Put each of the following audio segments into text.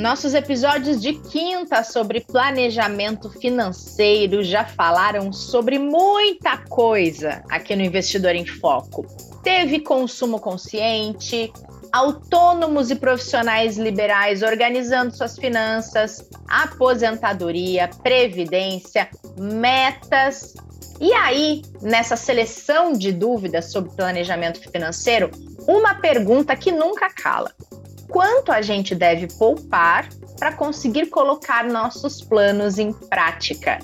Nossos episódios de quinta sobre planejamento financeiro já falaram sobre muita coisa aqui no Investidor em Foco. Teve consumo consciente, autônomos e profissionais liberais organizando suas finanças, aposentadoria, previdência, metas. E aí, nessa seleção de dúvidas sobre planejamento financeiro, uma pergunta que nunca cala: quanto a gente deve poupar para conseguir colocar nossos planos em prática?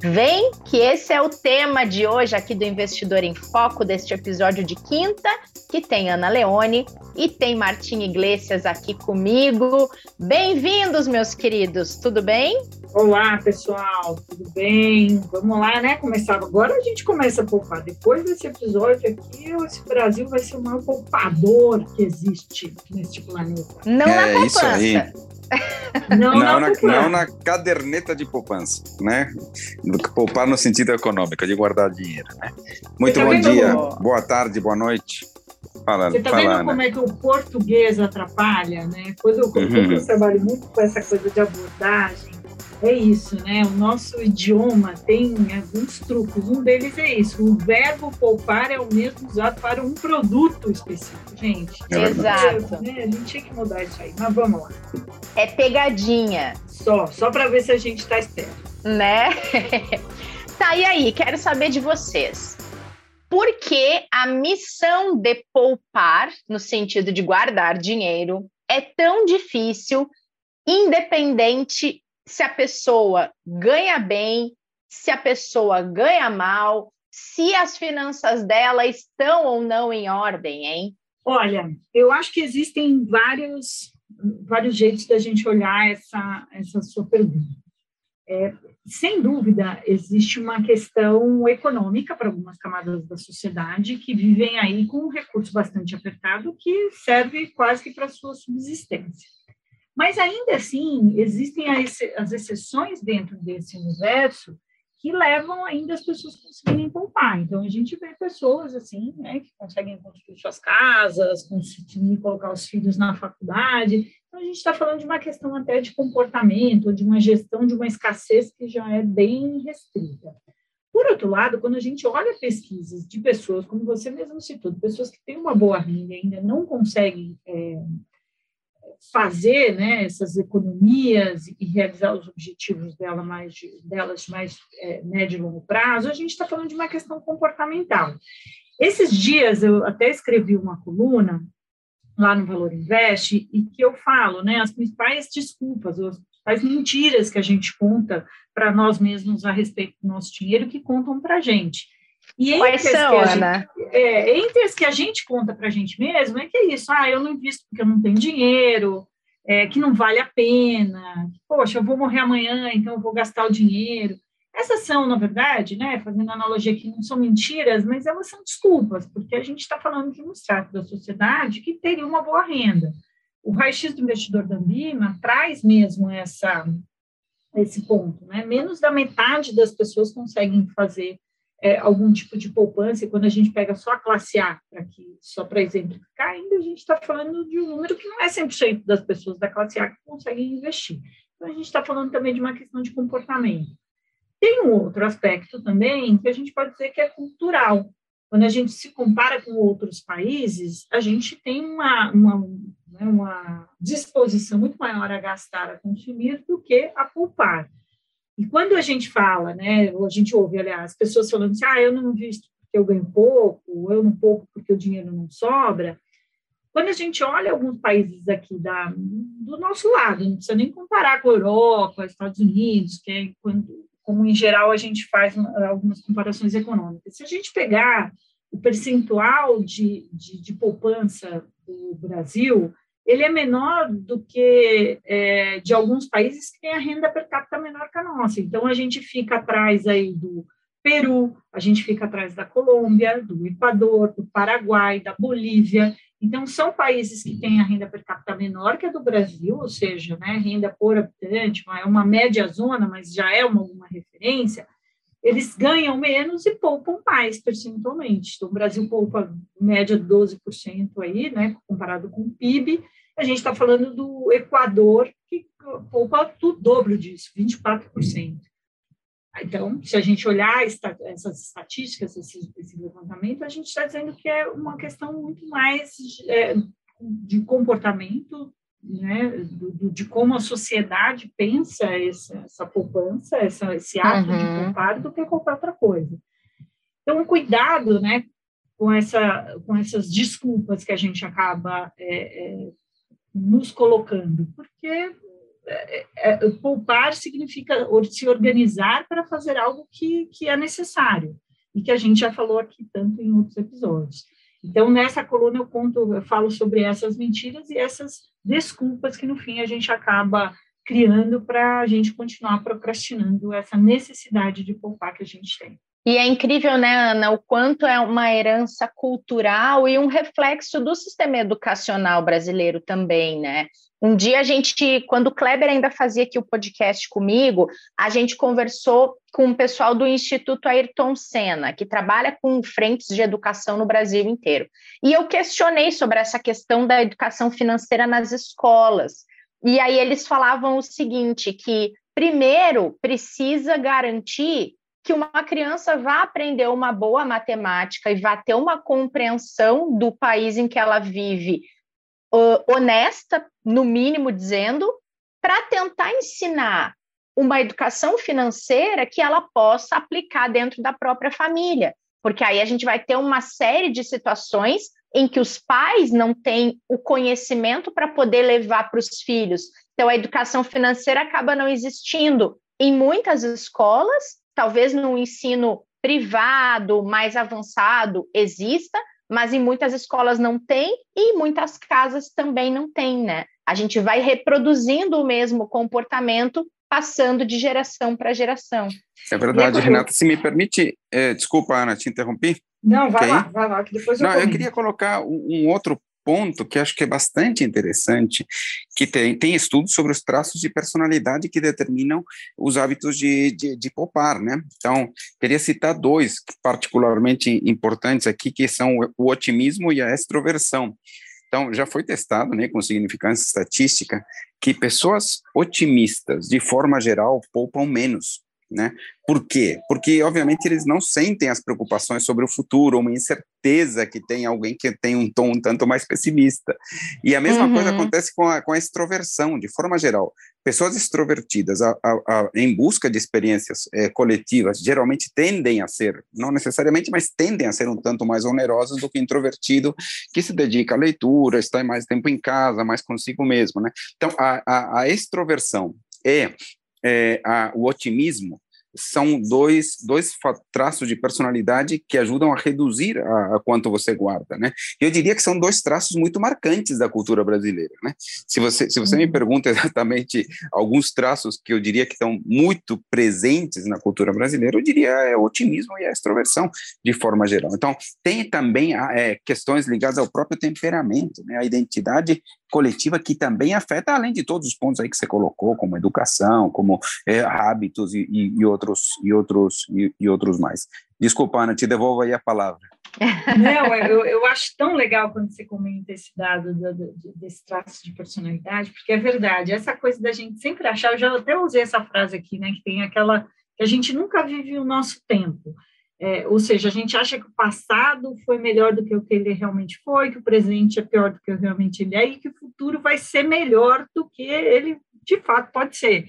Vem que esse é o tema de hoje aqui do Investidor em Foco, deste episódio de quinta, que tem Ana Leone e tem Martim Iglesias aqui comigo. Bem-vindos, meus queridos, tudo bem? Olá, pessoal, tudo bem? Vamos lá, né? Começar agora. A gente começa a poupar. Depois desse episódio aqui, esse Brasil vai ser o maior poupador que existe neste planeta. Não é na poupança. Isso aí. Não, não, na, não, na, caderneta de poupança, né? Poupar no sentido econômico, de guardar dinheiro, né? Muito bom dia, boa tarde, boa noite. Fala, Você está vendo como é que o português atrapalha, né? Quando, quando uhum. eu trabalho muito com essa coisa de abordagem, é isso, né? O nosso idioma tem alguns truques. Um deles é isso: o verbo poupar é o mesmo usado para um produto específico, gente. É Exato. Né? A gente tinha que mudar isso aí, mas vamos lá. É pegadinha. Só, só para ver se a gente está esperto. Né? tá, e aí? Quero saber de vocês. Por que a missão de poupar, no sentido de guardar dinheiro, é tão difícil, independente se a pessoa ganha bem, se a pessoa ganha mal, se as finanças dela estão ou não em ordem, hein? Olha, eu acho que existem vários, vários jeitos da gente olhar essa, essa sua pergunta. É, sem dúvida, existe uma questão econômica para algumas camadas da sociedade que vivem aí com um recurso bastante apertado que serve quase que para sua subsistência. Mas ainda assim, existem as exceções dentro desse universo que levam ainda as pessoas a conseguirem poupar. Então, a gente vê pessoas assim, né, que conseguem construir suas casas, conseguir colocar os filhos na faculdade. Então, a gente está falando de uma questão até de comportamento, de uma gestão de uma escassez que já é bem restrita. Por outro lado, quando a gente olha pesquisas de pessoas, como você mesmo citou, pessoas que têm uma boa renda e ainda não conseguem é, fazer né, essas economias e realizar os objetivos dela mais de, delas mais é, médio e longo prazo, a gente está falando de uma questão comportamental. Esses dias eu até escrevi uma coluna lá no Valor Invest e que eu falo, né, as principais desculpas, as principais mentiras que a gente conta para nós mesmos a respeito do nosso dinheiro que contam para a gente. E Quais são, Ana? Gente, é, entre as que a gente conta para a gente mesmo, é que é isso, ah, eu não invisto porque eu não tenho dinheiro, é, que não vale a pena, poxa, eu vou morrer amanhã, então eu vou gastar o dinheiro. Essas são, na verdade, né, fazendo analogia aqui, não são mentiras, mas elas são desculpas, porque a gente está falando de um extrato da sociedade que teria uma boa renda. O raio-x do investidor da Ambima traz mesmo essa, esse ponto, né? Menos da metade das pessoas conseguem fazer é, algum tipo de poupança, e quando a gente pega só a classe A, aqui, só para exemplificar, ainda a gente está falando de um número que não é 100% das pessoas da classe A que conseguem investir. Então, a gente está falando também de uma questão de comportamento. Tem um outro aspecto também que a gente pode dizer que é cultural. Quando a gente se compara com outros países, a gente tem uma, uma, né, uma disposição muito maior a gastar, a consumir, do que a poupar. E quando a gente fala, né, ou a gente ouve, aliás, pessoas falando assim, ah, eu não visto porque eu ganho pouco, eu não pouco porque o dinheiro não sobra, quando a gente olha alguns países aqui da, do nosso lado, não precisa nem comparar com a Europa, Estados Unidos, que é quando, como em geral a gente faz algumas comparações econômicas. Se a gente pegar o percentual de, de, de poupança do Brasil, ele é menor do que é, de alguns países que têm a renda per capita menor que a nossa. Então, a gente fica atrás aí do Peru, a gente fica atrás da Colômbia, do Equador, do Paraguai, da Bolívia. Então, são países que têm a renda per capita menor que a do Brasil, ou seja, né, renda por habitante, é uma média zona, mas já é uma, uma referência, eles ganham menos e poupam mais percentualmente. Então, o Brasil poupa média 12% aí, né, comparado com o PIB, A gente está falando do Equador, que poupa o dobro disso, 24%. Então, se a gente olhar essas estatísticas, esse, esse levantamento, a gente está dizendo que é uma questão muito mais é, de comportamento, né, do, de como a sociedade pensa essa, essa poupança, essa, esse ato uhum. de poupar, do que qualquer outra coisa. Então, cuidado né, com, essa, com essas desculpas que a gente acaba é, é, nos colocando, porque é, é, poupar significa se organizar para fazer algo que, que é necessário e que a gente já falou aqui tanto em outros episódios. Então, nessa coluna eu conto, eu falo sobre essas mentiras e essas desculpas que no fim a gente acaba criando para a gente continuar procrastinando essa necessidade de poupar que a gente tem. E é incrível, né, Ana, o quanto é uma herança cultural e um reflexo do sistema educacional brasileiro também, né? Um dia a gente, quando o Kleber ainda fazia aqui o podcast comigo, a gente conversou com o pessoal do Instituto Ayrton Senna, que trabalha com frentes de educação no Brasil inteiro. E eu questionei sobre essa questão da educação financeira nas escolas. E aí eles falavam o seguinte, que primeiro precisa garantir que uma criança vá aprender uma boa matemática e vá ter uma compreensão do país em que ela vive uh, honesta, no mínimo dizendo, para tentar ensinar uma educação financeira que ela possa aplicar dentro da própria família. Porque aí a gente vai ter uma série de situações em que os pais não têm o conhecimento para poder levar para os filhos. Então, a educação financeira acaba não existindo em muitas escolas talvez no ensino privado mais avançado exista, mas em muitas escolas não tem e em muitas casas também não tem, né? A gente vai reproduzindo o mesmo comportamento, passando de geração para geração. É verdade, Renata. Se me permite, é, desculpa, Ana, te interrompi. Não, vai okay. lá, vai lá, que depois eu Não, eu queria colocar um, um outro ponto que acho que é bastante interessante, que tem, tem estudos sobre os traços de personalidade que determinam os hábitos de, de, de poupar, né? Então, queria citar dois particularmente importantes aqui, que são o otimismo e a extroversão. Então, já foi testado, né, com significância estatística, que pessoas otimistas, de forma geral, poupam menos né? Por quê? Porque, obviamente, eles não sentem as preocupações sobre o futuro, uma incerteza que tem alguém que tem um tom um tanto mais pessimista. E a mesma uhum. coisa acontece com a, com a extroversão, de forma geral. Pessoas extrovertidas, a, a, a, em busca de experiências é, coletivas, geralmente tendem a ser, não necessariamente, mas tendem a ser um tanto mais onerosas do que introvertido, que se dedica à leitura, está mais tempo em casa, mais consigo mesmo. Né? Então, a, a extroversão é é, a, o otimismo são dois, dois traços de personalidade que ajudam a reduzir a, a, quanto você guarda, né? Eu diria que são dois traços muito marcantes da cultura brasileira, né? Se você, se você me uhum. pergunta exatamente alguns traços que eu diria que estão muito presentes na cultura brasileira, eu diria é o otimismo e a extroversão, de forma geral. Então, tem também é, questões ligadas ao próprio temperamento, né? A identidade coletiva que também afeta, além de todos os pontos aí que você colocou, como educação, como é, hábitos e, e, e, outros e outros e, e, outros mais. Desculpa, Ana, te devolvo aí a palavra. Não, eu, eu acho tão legal quando você comenta esse dado do, do, desse traço de personalidade, porque é verdade, essa coisa da gente sempre achar, eu já até usei essa frase aqui, né, que tem aquela que a gente nunca vive o nosso tempo. É, ou seja, a gente acha que o passado foi melhor do que o que ele realmente foi, que o presente é pior do que realmente ele é, e que o futuro vai ser melhor do que ele de fato pode ser.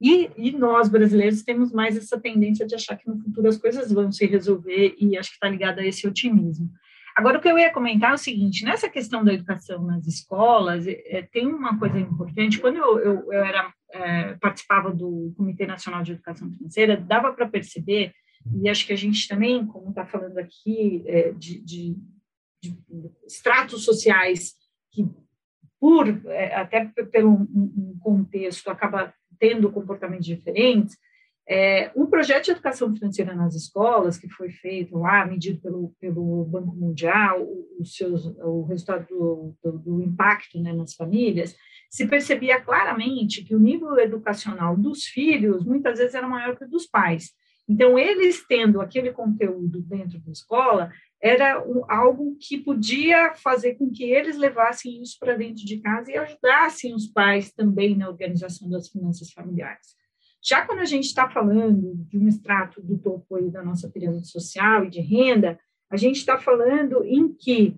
E, e nós, brasileiros, temos mais essa tendência de achar que no futuro as coisas vão se resolver, e acho que está ligado a esse otimismo. Agora, o que eu ia comentar é o seguinte: nessa questão da educação nas escolas, é, tem uma coisa importante. Quando eu, eu, eu era, é, participava do Comitê Nacional de Educação Financeira, dava para perceber e acho que a gente também, como está falando aqui, é, de, de, de, estratos sociais que, por é, até pelo um contexto, acaba tendo comportamentos diferentes, é, um projeto de educação financeira nas escolas, que foi feito lá, medido pelo, pelo Banco Mundial, os seus, o resultado do, do, do impacto né, nas famílias, se percebia claramente que o nível educacional dos filhos muitas vezes era maior que o dos pais. Então, eles tendo aquele conteúdo dentro da escola, era algo que podia fazer com que eles levassem isso para dentro de casa e ajudassem os pais também na organização das finanças familiares. Já quando a gente está falando de um extrato do topo aí da nossa pirâmide social e de renda, a gente está falando em que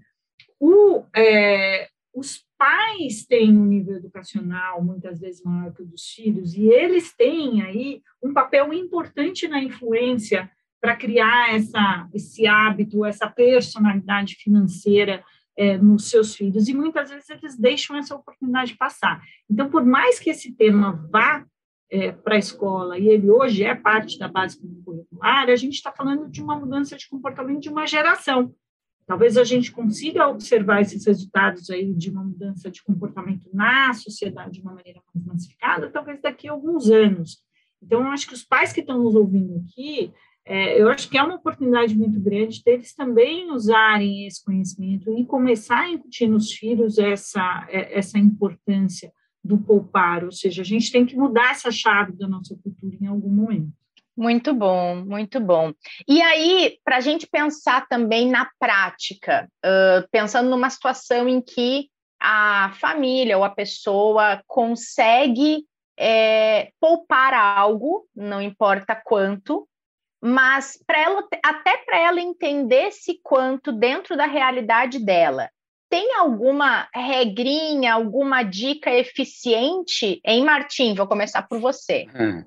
o, é, os pais têm um nível educacional muitas vezes maior que o dos filhos e eles têm aí um papel importante na influência para criar essa, esse hábito, essa personalidade financeira é, nos seus filhos, e muitas vezes eles deixam essa oportunidade passar. Então, por mais que esse tema vá é, para a escola, e ele hoje é parte da base curricular, a gente está falando de uma mudança de comportamento de uma geração. Talvez a gente consiga observar esses resultados aí de uma mudança de comportamento na sociedade de uma maneira mais massificada, talvez daqui a alguns anos. Então, eu acho que os pais que estão nos ouvindo aqui, é, eu acho que é uma oportunidade muito grande deles também usarem esse conhecimento e começar a incutir nos filhos essa, é, essa importância do poupar, ou seja, a gente tem que mudar essa chave da nossa cultura em algum momento. Muito bom, muito bom. E aí, para a gente pensar também na prática, uh, pensando numa situação em que a família ou a pessoa consegue é, poupar algo, não importa quanto, mas para ela até para ela entender esse quanto dentro da realidade dela. Tem alguma regrinha, alguma dica eficiente? Em Martim, vou começar por você. Hum.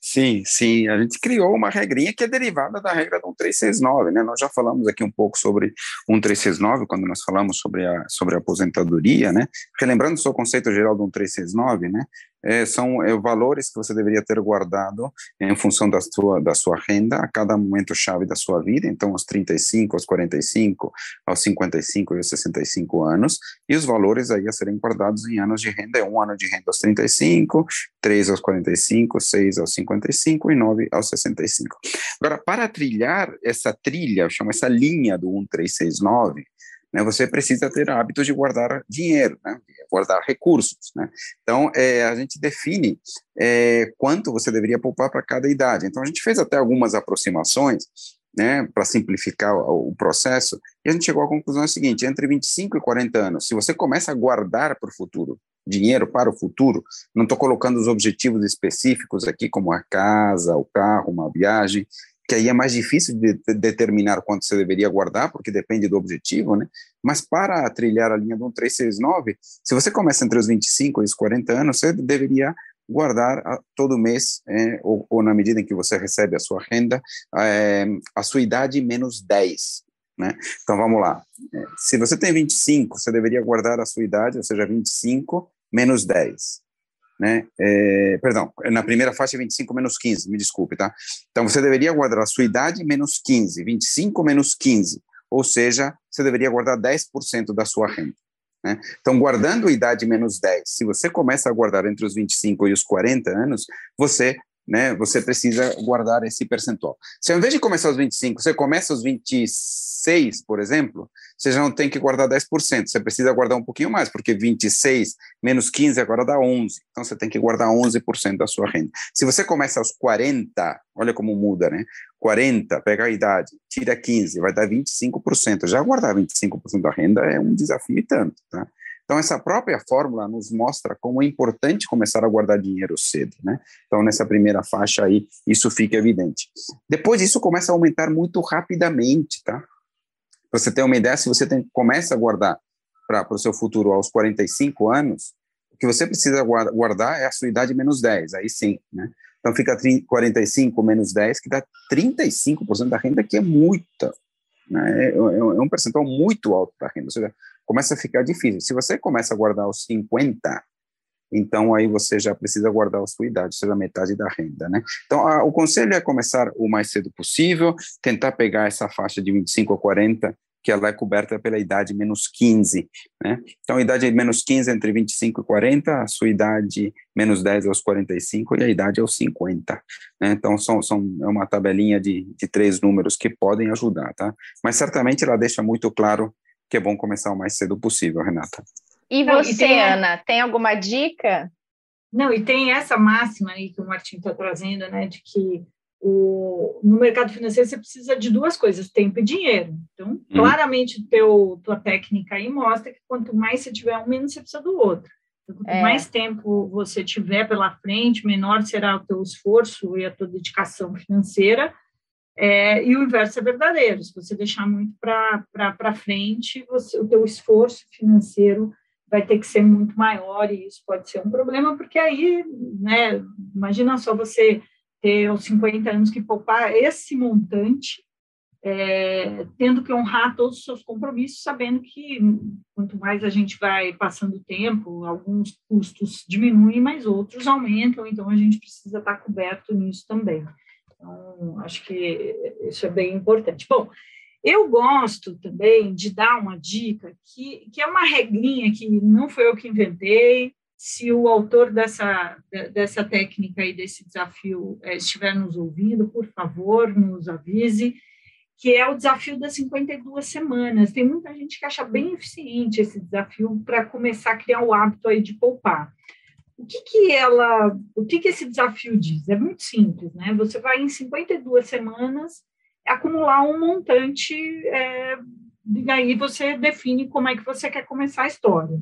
Sim, sim, a gente criou uma regrinha que é derivada da regra do 1369, né? Nós já falamos aqui um pouco sobre 1369 quando nós falamos sobre a, sobre a aposentadoria, né? Relembrando o seu conceito geral do 1369, né? É, são é, valores que você deveria ter guardado em função da sua, da sua renda a cada momento chave da sua vida, então aos 35, aos 45, aos 55 e aos 65 anos, e os valores aí a serem guardados em anos de renda, é um ano de renda aos 35, três aos 45, seis aos 55 e nove aos 65. Agora, para trilhar essa trilha, chama essa linha do 1369, né, você precisa ter hábitos de guardar dinheiro, né, guardar recursos. Né? Então, é, a gente define é, quanto você deveria poupar para cada idade. Então, a gente fez até algumas aproximações né, para simplificar o, o, processo, e a gente chegou à conclusão seguinte: entre 25 e 40 anos, se você começa a guardar para o futuro, dinheiro para o futuro, não estou colocando os objetivos específicos aqui, como a casa, o carro, uma viagem, que aí é mais difícil de determinar quanto você deveria guardar, porque depende do objetivo, né? Mas para trilhar a linha do 1369, se você começa entre os 25 e os 40 anos, você deveria guardar a, todo mês, é, ou, ou, na medida em que você recebe a sua renda, é, a sua idade menos 10. Né? Então vamos lá. É, se você tem 25, você deveria guardar a sua idade, ou seja, 25 menos 10 né? É, perdão, na primeira faixa 25 menos 15, me desculpe, tá? Então você deveria guardar a sua idade menos 15, 25 menos 15, ou seja, você deveria guardar 10% da sua renda. Né? Então, guardando a idade menos 10, se você começa a guardar entre os 25 e os 40 anos, você né, você precisa guardar esse percentual. Se ao invés de começar aos 25, você começa aos 26, por exemplo, você já não tem que guardar 10%, você precisa guardar um pouquinho mais, porque 26 menos 15 agora dá 11, então você tem que guardar 11% da sua renda. Se você começa aos 40, olha como muda, né? 40, pega a idade, tira 15, vai dar 25%. Já guardar 25% da renda é um desafio e tanto, tá? Então, essa própria fórmula nos mostra como é importante começar a guardar dinheiro cedo, né? Então, nessa primeira faixa aí, isso fica evidente. Depois, isso começa a aumentar muito rapidamente, tá? Para você ter uma ideia, se você tem, começa a guardar para o seu futuro aos 45 anos, o que você precisa guardar é a sua idade menos 10, aí sim, né? Então, fica 30, 45 menos 10, que dá 35% da renda, que é muita, né? É, é, é um percentual muito alto da renda, ou seja, começa a ficar difícil. Se você começa a guardar os 50, então aí você já precisa guardar a sua idade, seja metade da renda, né? Então, a, o conselho é começar o mais cedo possível, tentar pegar essa faixa de 25 a 40, que ela é coberta pela idade menos 15, né? Então, a idade menos 15 entre 25 e 40, a sua idade menos 10 aos 45 e a idade aos 50, né? Então, são, são, é uma tabelinha de, de três números que podem ajudar, tá? Mas certamente ela deixa muito claro que é bom começar o mais cedo possível, Renata. E você, Não, e tem... Ana, tem alguma dica? Não, e tem essa máxima aí que o Martim está trazendo, né, de que o, no mercado financeiro você precisa de duas coisas, tempo e dinheiro. Então, uhum. claramente, teu, tua técnica aí mostra que quanto mais você tiver um, menos você precisa do outro. Então, quanto é. mais tempo você tiver pela frente, menor será o teu esforço e a tua dedicação financeira, é, e o inverso é verdadeiro. Se você deixar muito para frente, você, o teu esforço financeiro vai ter que ser muito maior e isso pode ser um problema, porque aí, né, imagina só você ter aos 50 anos que poupar esse montante, é, tendo que honrar todos os seus compromissos, sabendo que quanto mais a gente vai passando o tempo, alguns custos diminuem, mas outros aumentam, então a gente precisa estar coberto nisso também. Então, acho que isso é bem importante. Bom, eu gosto também de dar uma dica que, que é uma regrinha que não foi eu que inventei. Se o autor dessa, dessa técnica e desse desafio é, estiver nos ouvindo, por favor, nos avise, que é o desafio das 52 semanas. Tem muita gente que acha bem eficiente esse desafio para começar a criar o hábito aí de poupar. O que, que ela, o que, que esse desafio diz? É muito simples, né? Você vai em 52 semanas acumular um montante, é, e aí você define como é que você quer começar a história.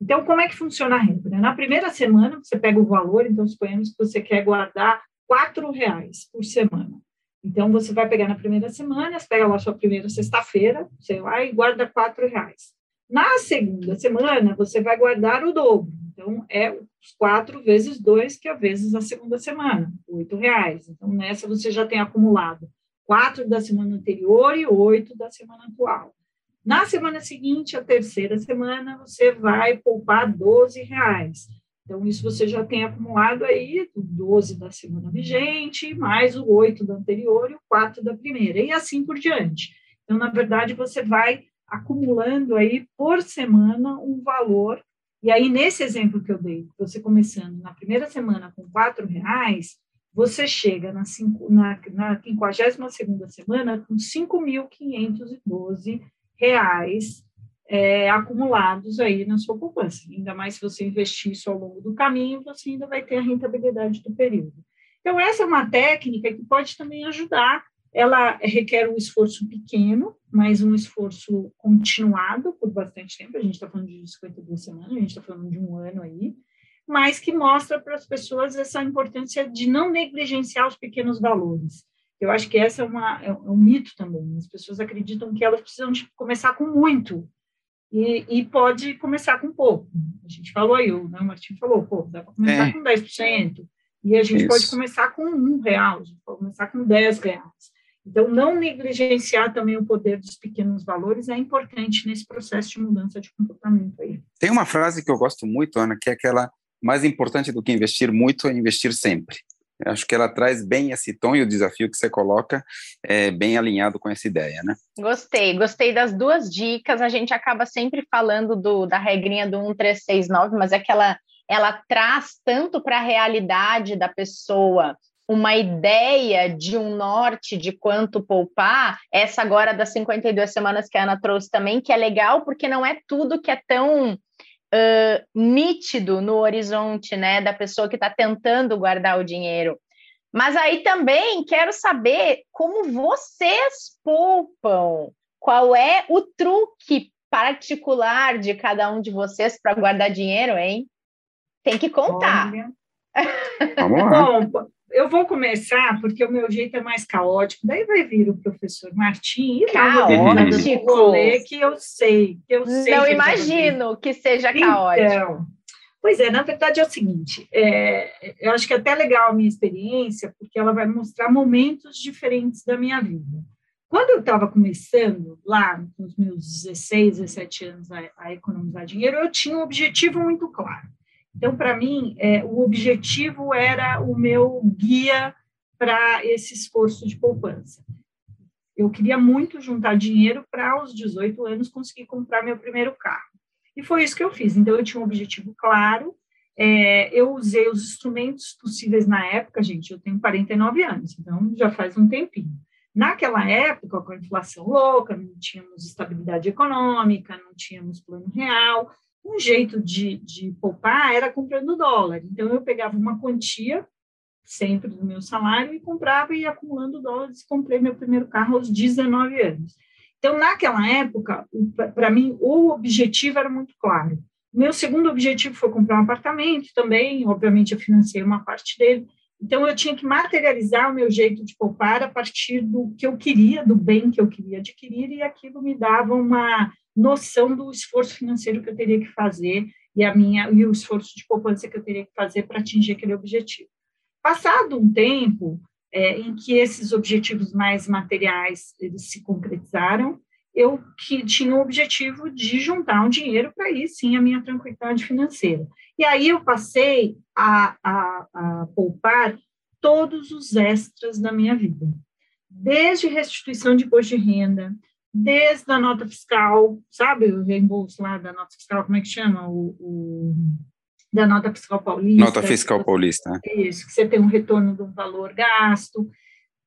Então, como é que funciona a regra? Na primeira semana, você pega o valor, então suponhamos que você quer guardar quatro reais por semana. Então, você vai pegar na primeira semana, você pega lá sua primeira sexta-feira, você vai e guarda quatro reais. Na segunda semana, você vai guardar o dobro. Então, é os quatro vezes dois, que é vezes a segunda semana, oito reais. Então, nessa você já tem acumulado quatro da semana anterior e oito da semana atual. Na semana seguinte, a terceira semana, você vai poupar 12 reais. Então, isso você já tem acumulado aí o 12 da semana vigente, mais o 8 da anterior e o 4 da primeira, e assim por diante. Então, na verdade, você vai acumulando aí por semana um valor. E aí, nesse exemplo que eu dei, você começando na primeira semana com quatro reais, você chega na, na, na 52 semana com 5.512 reais é, acumulados aí na sua poupança. Ainda mais se você investir isso ao longo do caminho, você ainda vai ter a rentabilidade do período. Então, essa é uma técnica que pode também ajudar ela requer um esforço pequeno, mas um esforço continuado bastante tempo. A gente está falando de 52 semanas, a gente está falando de um ano aí, mas que mostra para as pessoas essa importância de não negligenciar os pequenos valores. Eu acho que essa é, uma, é um mito também. As pessoas acreditam que elas precisam de começar com muito e, e pode começar com pouco. A gente falou aí, o, né, o Martim falou, pô, dá para começar é. com 10%. E a gente Isso. pode começar com um real, a gente pode começar com 10 reais. Então, não negligenciar também o poder dos pequenos valores é importante nesse processo de mudança de comportamento aí. Tem uma frase que eu gosto muito, Ana, que é aquela mais importante do que investir muito é investir sempre. Eu acho que ela traz bem esse tom e o desafio que você coloca é bem alinhado com essa ideia, né? Gostei, gostei das duas dicas. A gente acaba sempre falando do, da regrinha do 1369, mas é que ela, ela traz tanto para a realidade da pessoa uma ideia de um norte de quanto poupar, essa agora das 52 semanas que a Ana trouxe também, que é legal, porque não é tudo que é tão uh, nítido no horizonte, né, da pessoa que está tentando guardar o dinheiro. Mas aí também quero saber como vocês poupam, qual é o truque particular de cada um de vocês para guardar dinheiro, hein? Tem que contar. Vamos lá. Bom, eu vou começar porque o meu jeito é mais caótico. Daí vai vir o professor Martim e caótico. rolê que eu sei, que eu sei. Não imagino que seja caótico. Então, pois é, na verdade é o seguinte, é, eu acho que é até legal a minha experiência, porque ela vai mostrar momentos diferentes da minha vida. Quando eu estava começando lá, nos meus 16, 17 anos, a, a economizar dinheiro, eu tinha um objetivo muito claro então, para mim, é, o objetivo era o meu guia para esse esforço de poupança. Eu queria muito juntar dinheiro para, aos 18 anos, conseguir comprar meu primeiro carro. E foi isso que eu fiz. Então, eu tinha um objetivo claro, é, eu usei os instrumentos possíveis na época, gente, eu tenho 49 anos, então já faz um tempinho. Naquela época, com a inflação louca, não tínhamos estabilidade econômica, não tínhamos plano real, um jeito de, de poupar era comprando dólar. Então, eu pegava uma quantia sempre do meu salário e comprava e acumulando dólares. Comprei meu primeiro carro aos 19 anos. Então, naquela época, para mim, o objetivo era muito claro. Meu segundo objetivo foi comprar um apartamento também, obviamente eu financei uma parte dele. Então, eu tinha que materializar o meu jeito de poupar a partir do que eu queria, do bem que eu queria adquirir, e aquilo me dava uma noção do esforço financeiro que eu teria que fazer e, a minha, e o esforço de poupança que eu teria que fazer para atingir aquele objetivo. Passado um tempo é, em que esses objetivos mais materiais eles se concretizaram, eu que tinha o objetivo de juntar um dinheiro para ir sim a minha tranquilidade financeira. E aí eu passei a, a, a poupar todos os extras da minha vida, desde restituição de imposto de renda, desde a nota fiscal, sabe o reembolso lá da nota fiscal, como é que chama? O, o da nota fiscal paulista. Nota fiscal paulista. Isso, que você tem um retorno de um valor gasto.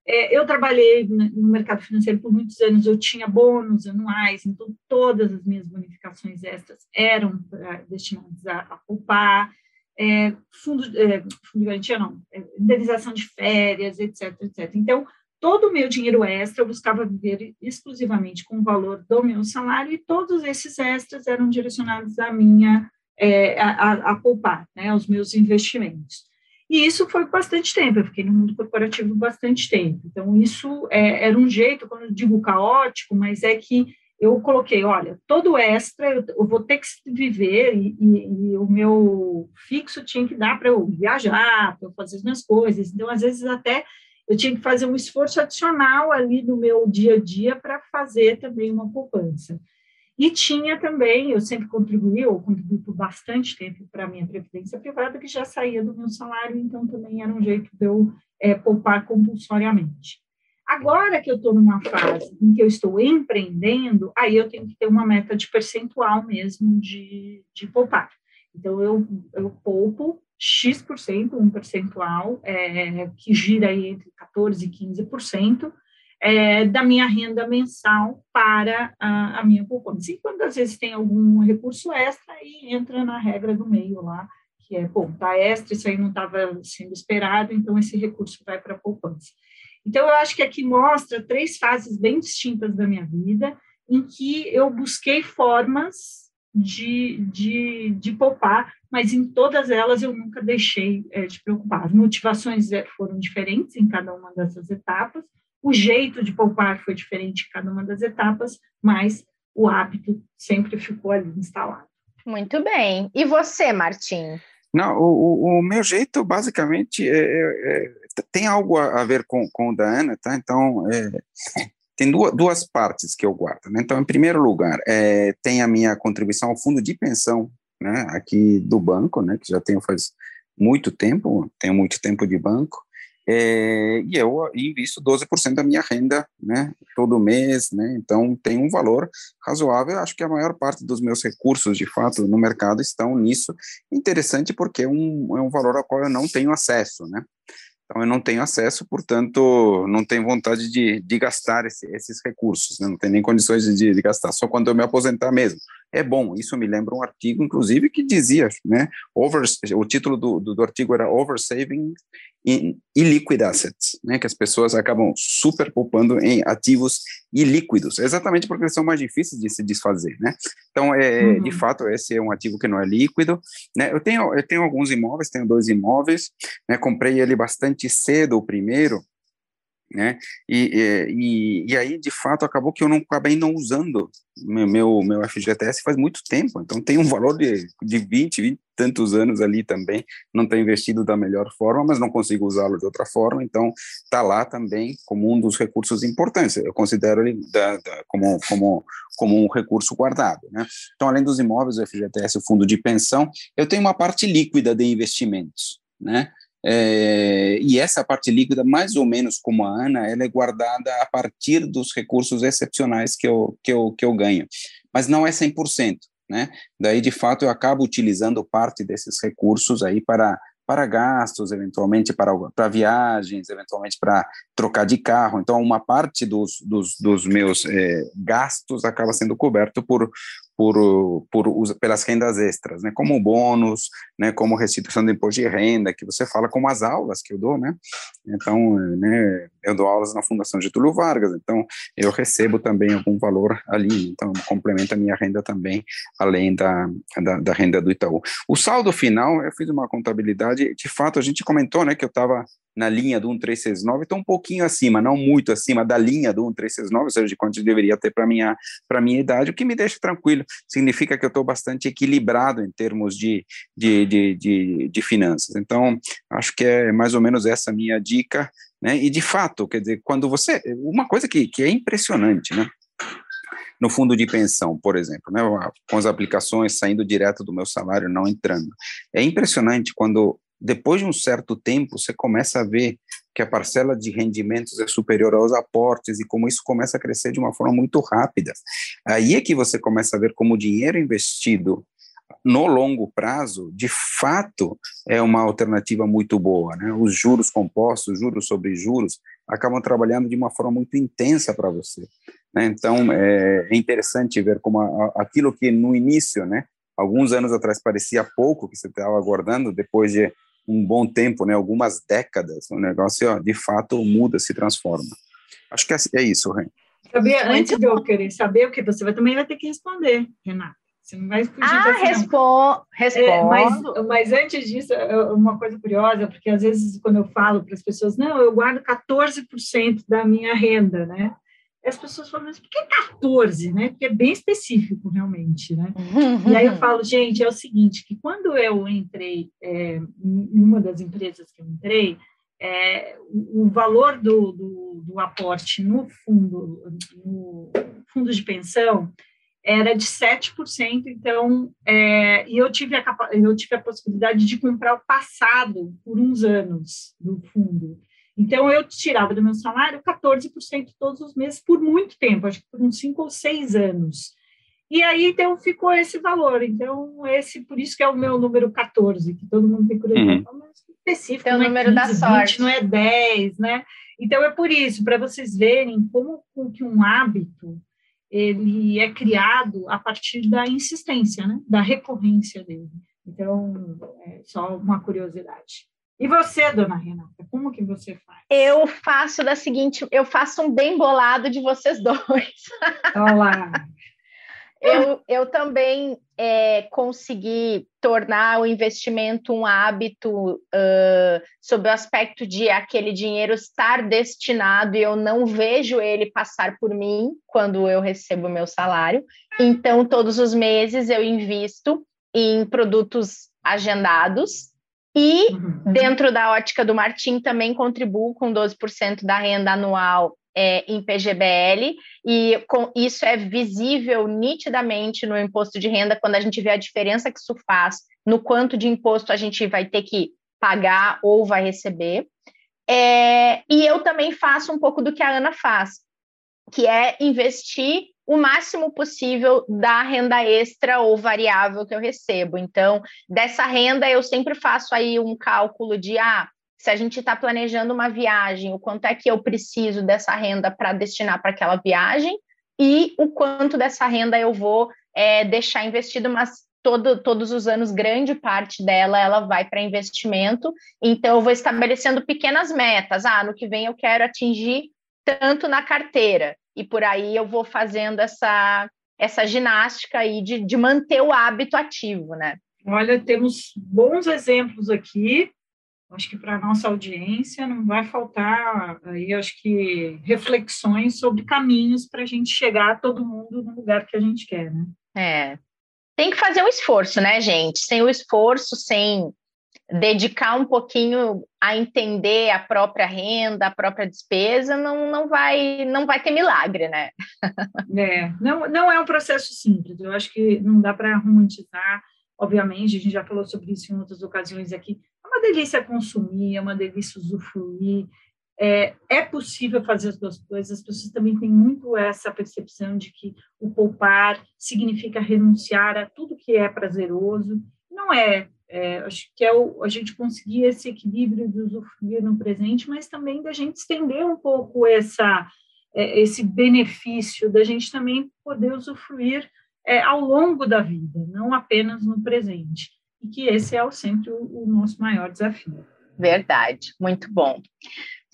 É, eu trabalhei no mercado financeiro por muitos anos, eu tinha bônus anuais, então todas as minhas bonificações extras eram destinadas a, a poupar, é, fundo, é, fundo de garantia não, é, indenização de férias, etc, etc. Então, todo o meu dinheiro extra eu buscava viver exclusivamente com o valor do meu salário e todos esses extras eram direcionados à minha, é, a, a poupar, né, aos meus investimentos. E isso foi bastante tempo, eu fiquei no mundo corporativo bastante tempo. Então, isso é, era um jeito, quando eu digo caótico, mas é que eu coloquei, olha, todo extra eu, eu vou ter que viver e, e, e, o meu fixo tinha que dar para eu viajar, para eu fazer as minhas coisas. Então, às vezes, até eu tinha que fazer um esforço adicional ali no meu dia a dia para fazer também uma poupança. E tinha também, eu sempre contribuí, eu contribuí por bastante tempo para a minha previdência privada, que já saía do meu salário, então também era um jeito de eu é, poupar compulsoriamente. Agora que eu estou numa fase em que eu estou empreendendo, aí eu tenho que ter uma meta de percentual mesmo de, de poupar. Então, eu, eu poupo X%, um percentual, é, que gira aí entre 14% e 15%, é, da minha renda mensal para a, a minha poupança. E quando às vezes tem algum recurso extra, aí entra na regra do meio lá, que é, bom, tá extra, isso aí não estava sendo esperado, então esse recurso vai para a poupança. Então, eu acho que aqui mostra três fases bem distintas da minha vida, em que eu busquei formas de, de, de poupar, mas em todas elas eu nunca deixei é, de preocupar. As motivações é, foram diferentes em cada uma dessas etapas, o jeito de poupar foi diferente em cada uma das etapas, mas o hábito sempre ficou ali instalado. Muito bem. E você, Martim? Não, o, o, meu jeito, basicamente, é, é, é, tem algo a, a, ver com, com o da Ana, tá? Então, é, tem duas, duas partes que eu guardo, né? Então, em primeiro lugar, é, tem a minha contribuição ao fundo de pensão, né? Aqui do banco, né? Que já tenho faz muito tempo, tenho muito tempo de banco. É, e eu invisto 12% da minha renda, né, todo mês, né, então tem um valor razoável, acho que a maior parte dos meus recursos, de fato, no mercado estão nisso, interessante porque é um, é um valor ao qual eu não tenho acesso, né, então, eu não tenho acesso, portanto, não tenho vontade de, de gastar esse, esses recursos, né? não tenho nem condições de, de, gastar, só quando eu me aposentar mesmo. É bom, isso me lembra um artigo, inclusive, que dizia, né, over, o título do, do, do artigo era Over Saving in Illiquid Assets, né, que as pessoas acabam super poupando em ativos ilíquidos, exatamente porque eles são mais difíceis de se desfazer, né? Então, é, uhum. de fato, esse é um ativo que não é líquido, né? Eu tenho, eu tenho alguns imóveis, tenho dois imóveis, né? Comprei ele bastante cedo, o primeiro, né? E, e, e aí, de fato, acabou que eu não acabei não usando meu, meu, meu FGTS faz muito tempo, então tem um valor de, de 20, 20 tantos anos ali também, não tenho investido da melhor forma, mas não consigo usá-lo de outra forma, então está lá também como um dos recursos importantes, eu considero ele da, da, como, como, como um recurso guardado, né? Então, além dos imóveis, o FGTS, o fundo de pensão, eu tenho uma parte líquida de investimentos, né? É, e essa parte líquida, mais ou menos como a Ana, ela é guardada a partir dos recursos excepcionais que eu, que eu, que eu ganho. Mas não é 100%, né? Daí, de fato, eu acabo utilizando parte desses recursos aí para para gastos, eventualmente para, para viagens, eventualmente para trocar de carro. Então, uma parte dos, dos, dos meus é, gastos acaba sendo coberto por, por, por pelas rendas extras, né, como bônus, né, como restituição de imposto de renda, que você fala como as aulas que eu dou, né, então, né, eu dou aulas na Fundação Getúlio Vargas, então eu recebo também algum valor ali, então complementa a minha renda também, além da, da, da renda do Itaú. O saldo final, eu fiz uma contabilidade, de fato, a gente comentou, né, que eu estava na linha do 1369, estou um pouquinho acima, não muito acima da linha do 1369, ou seja, de quanto eu deveria ter para minha para minha idade, o que me deixa tranquilo. Significa que eu estou bastante equilibrado em termos de, de, de, de, de finanças. Então, acho que é mais ou menos essa minha dica, né? E de fato, quer dizer, quando você, uma coisa que, que é impressionante, né? no fundo de pensão, por exemplo, né, com as aplicações saindo direto do meu salário, não entrando. É impressionante quando depois de um certo tempo, você começa a ver que a parcela de rendimentos é superior aos aportes e como isso começa a crescer de uma forma muito rápida. Aí é que você começa a ver como o dinheiro investido no longo prazo, de fato, é uma alternativa muito boa. Né? Os juros compostos, juros sobre juros, acabam trabalhando de uma forma muito intensa para você. Né? Então, é, é, interessante ver como aquilo que no início, né, alguns anos atrás, parecia pouco que você estava aguardando, depois de um bom tempo, né, algumas décadas, o negócio ó, de fato muda, se transforma. Acho que é, é isso, Ren. Sabia, antes de eu querer saber o que você vai também vai ter que responder, Renata. Você não vai fugir Ah, respondo. É, mas, mas antes disso, uma coisa curiosa, porque às vezes quando eu falo para as pessoas, não, eu guardo 14% da minha renda, né? As pessoas falam, mas por que 14, né? Porque é bem específico, realmente, né? E aí eu falo, gente, é o seguinte, que quando eu entrei é, em uma das empresas que eu entrei, é, o, valor do, do, do, aporte no fundo, no fundo de pensão era de 7%, então, é, e eu tive, a, eu tive a possibilidade de comprar o passado por uns anos do fundo. Então, eu tirava do meu salário 14% todos os meses por muito tempo, acho que por uns 5 ou 6 anos. E aí, então, ficou esse valor. Então, esse, por isso que é o meu número 14, que todo mundo tem curiosidade. Uhum. Mas específico, é o número é 15, da 20, sorte. não é 10, né? Então, é por isso, para vocês verem como que um hábito ele é criado a partir da insistência, né? Da recorrência dele. Então, é só uma curiosidade. E você, dona Renata, como que você faz? Eu faço da seguinte, eu faço um bem bolado de vocês dois. Olá. eu, eu também é, consegui tornar o investimento um hábito uh, sob o aspecto de aquele dinheiro estar destinado e eu não vejo ele passar por mim quando eu recebo o meu salário. Então, todos os meses eu invisto em produtos agendados e, uhum. dentro da ótica do Martim, também contribuo com 12% da renda anual é, em PGBL, e com, isso é visível nitidamente no imposto de renda, quando a gente vê a diferença que isso faz no quanto de imposto a gente vai ter que pagar ou vai receber. É, e eu também faço um pouco do que a Ana faz, que é investir o máximo possível da renda extra ou variável que eu recebo. Então, dessa renda, eu sempre faço aí um cálculo de, ah, se a gente está planejando uma viagem, o quanto é que eu preciso dessa renda para destinar para aquela viagem e o quanto dessa renda eu vou é, deixar investido, mas todo, todos os anos, grande parte dela, ela vai para investimento. Então, eu vou estabelecendo pequenas metas. Ah, no que vem eu quero atingir tanto na carteira e por aí eu vou fazendo essa, essa ginástica aí de, de manter o hábito ativo, né? Olha, temos bons exemplos aqui. Acho que para a nossa audiência não vai faltar aí, acho que reflexões sobre caminhos para a gente chegar a todo mundo no lugar que a gente quer, né? É. Tem que fazer um esforço, né, gente? Sem o esforço, sem dedicar um pouquinho a entender a própria renda, a própria despesa, não, não, vai, não vai ter milagre, né? É, não, não é um processo simples, eu acho que não dá para romantizar, obviamente, a gente já falou sobre isso em outras ocasiões aqui, é uma delícia consumir, é uma delícia usufruir, é, é possível fazer as duas coisas, as pessoas também têm muito essa percepção de que o poupar significa renunciar a tudo que é prazeroso, não é, é, acho que é o, a gente conseguir esse equilíbrio de usufruir no presente, mas também da gente estender um pouco essa, é, esse benefício, da gente também poder usufruir é, ao longo da vida, não apenas no presente. E que esse é sempre o, o nosso maior desafio. Verdade, muito bom.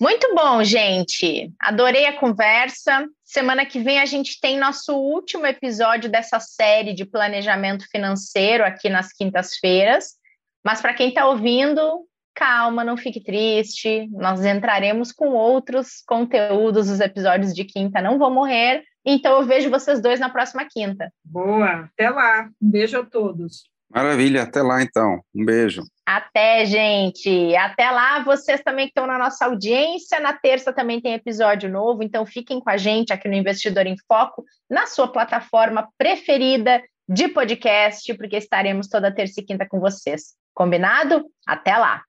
Muito bom, gente. Adorei a conversa. Semana que vem a gente tem nosso último episódio dessa série de planejamento financeiro aqui nas quintas-feiras. Mas para quem está ouvindo, calma, não fique triste. Nós entraremos com outros conteúdos. Os episódios de quinta não vão morrer. Então eu vejo vocês dois na próxima quinta. Boa, até lá. Um beijo a todos. Maravilha, até lá então. Um beijo. Até, gente. Até lá, vocês também que estão na nossa audiência. Na terça também tem episódio novo, então fiquem com a gente aqui no Investidor em Foco, na sua plataforma preferida de podcast, porque estaremos toda terça e quinta com vocês. Combinado? Até lá!